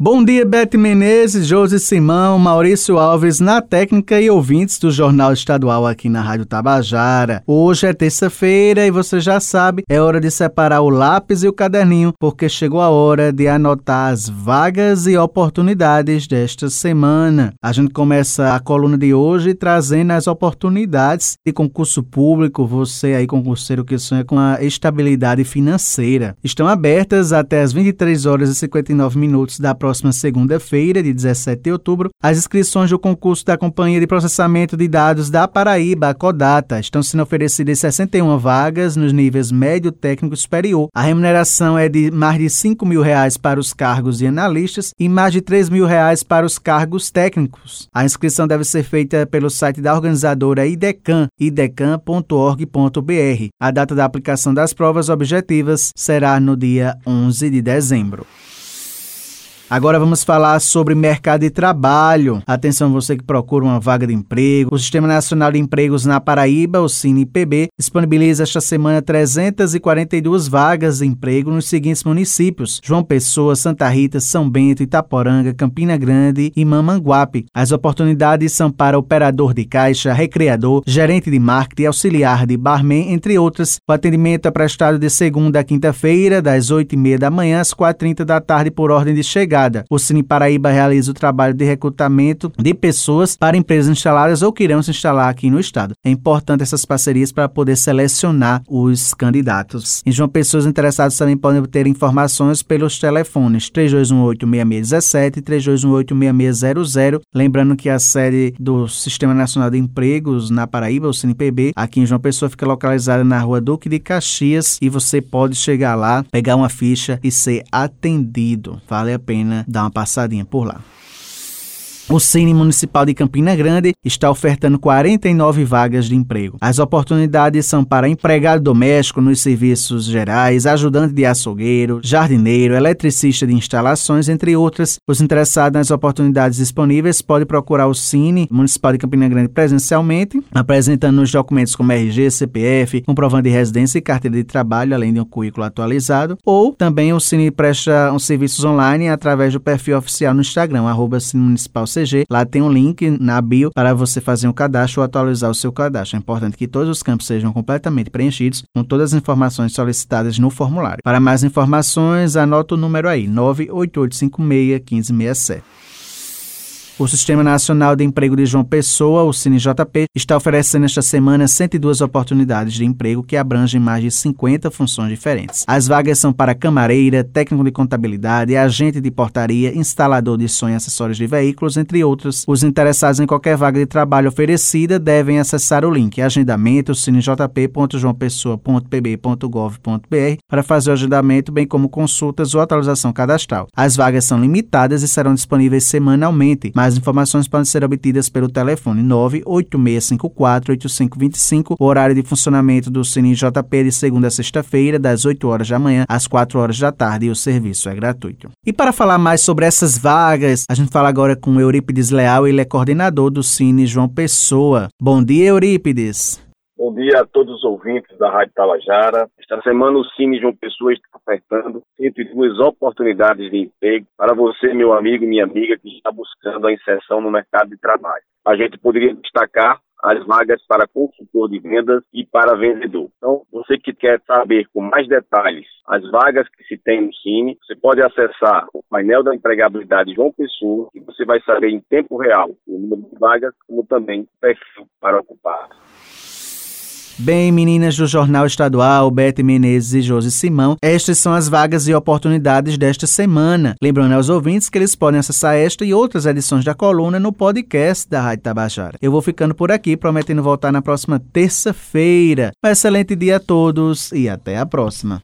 Bom dia, Bete Menezes, Josi Simão, Maurício Alves na técnica e ouvintes do Jornal Estadual aqui na Rádio Tabajara. Hoje é terça-feira e você já sabe, é hora de separar o lápis e o caderninho, porque chegou a hora de anotar as vagas e oportunidades desta semana. A gente começa a coluna de hoje trazendo as oportunidades de concurso público, você aí concurseiro que sonha com a estabilidade financeira. Estão abertas até as 23 horas e 59 minutos da próxima segunda-feira, de 17 de outubro, as inscrições do concurso da Companhia de Processamento de Dados da Paraíba, a Codata, estão sendo oferecidas 61 vagas nos níveis médio, técnico e superior. A remuneração é de mais de 5 mil reais para os cargos de analistas e mais de 3 mil reais para os cargos técnicos. A inscrição deve ser feita pelo site da organizadora IDECAN, idecan.org.br. A data da aplicação das provas objetivas será no dia 11 de dezembro. Agora vamos falar sobre mercado de trabalho. Atenção você que procura uma vaga de emprego. O Sistema Nacional de Empregos na Paraíba, o CinePB, disponibiliza esta semana 342 vagas de emprego nos seguintes municípios: João Pessoa, Santa Rita, São Bento, Itaporanga, Campina Grande e Mamanguape. As oportunidades são para operador de caixa, recreador, gerente de marketing, auxiliar de barman, entre outras. O atendimento é prestado de segunda a quinta-feira, das 8h30 da manhã às 4h30 da tarde, por ordem de chegada chegada. O Cine Paraíba realiza o trabalho de recrutamento de pessoas para empresas instaladas ou que irão se instalar aqui no estado. É importante essas parcerias para poder selecionar os candidatos. Em João Pessoas interessados também podem obter informações pelos telefones 3218-6617 e 3218-6600. Lembrando que a sede do Sistema Nacional de Empregos na Paraíba, o CinePB, aqui em João Pessoa, fica localizada na rua Duque de Caxias e você pode chegar lá, pegar uma ficha e ser atendido. Vale a pena pena dar uma passadinha por lá. O Cine Municipal de Campina Grande está ofertando 49 vagas de emprego. As oportunidades são para empregado doméstico nos serviços gerais, ajudante de açougueiro, jardineiro, eletricista de instalações, entre outras. Os interessados nas oportunidades disponíveis podem procurar o Cine Municipal de Campina Grande presencialmente, apresentando os documentos como RG, CPF, comprovando de residência e carteira de trabalho, além de um currículo atualizado, ou também o Cine presta um serviços online através do perfil oficial no Instagram, arroba Cine Municipal CG. Lá tem um link na bio para você fazer um cadastro ou atualizar o seu cadastro. É importante que todos os campos sejam completamente preenchidos com todas as informações solicitadas no formulário. Para mais informações, anota o número aí, 98856 1567. O Sistema Nacional de Emprego de João Pessoa, o CineJP, está oferecendo esta semana 102 oportunidades de emprego que abrangem mais de 50 funções diferentes. As vagas são para camareira, técnico de contabilidade, agente de portaria, instalador de som e acessórios de veículos, entre outros. Os interessados em qualquer vaga de trabalho oferecida devem acessar o link agendamento cinejp.joaopessoa.pb.gov.br para fazer o agendamento, bem como consultas ou atualização cadastral. As vagas são limitadas e serão disponíveis semanalmente, mais informações podem ser obtidas pelo telefone 986548525, o horário de funcionamento do Cine JP de segunda a sexta-feira, das 8 horas da manhã às 4 horas da tarde, e o serviço é gratuito. E para falar mais sobre essas vagas, a gente fala agora com Eurípides Leal, ele é coordenador do Cine João Pessoa. Bom dia, Eurípides. Bom dia a todos os ouvintes da Rádio Tabajara. Esta semana o Cine João Pessoa está ofertando 102 oportunidades de emprego para você, meu amigo e minha amiga, que está buscando a inserção no mercado de trabalho. A gente poderia destacar as vagas para consultor de vendas e para vendedor. Então, você que quer saber com mais detalhes as vagas que se tem no Cine, você pode acessar o painel da empregabilidade João Pessoa e você vai saber em tempo real o número de vagas, como também o perfil para ocupar. Bem, meninas do Jornal Estadual, Bete Menezes e Josi Simão, estas são as vagas e oportunidades desta semana. Lembrando aos ouvintes que eles podem acessar esta e outras edições da coluna no podcast da Rádio Tabajara. Eu vou ficando por aqui, prometendo voltar na próxima terça-feira. Um excelente dia a todos e até a próxima.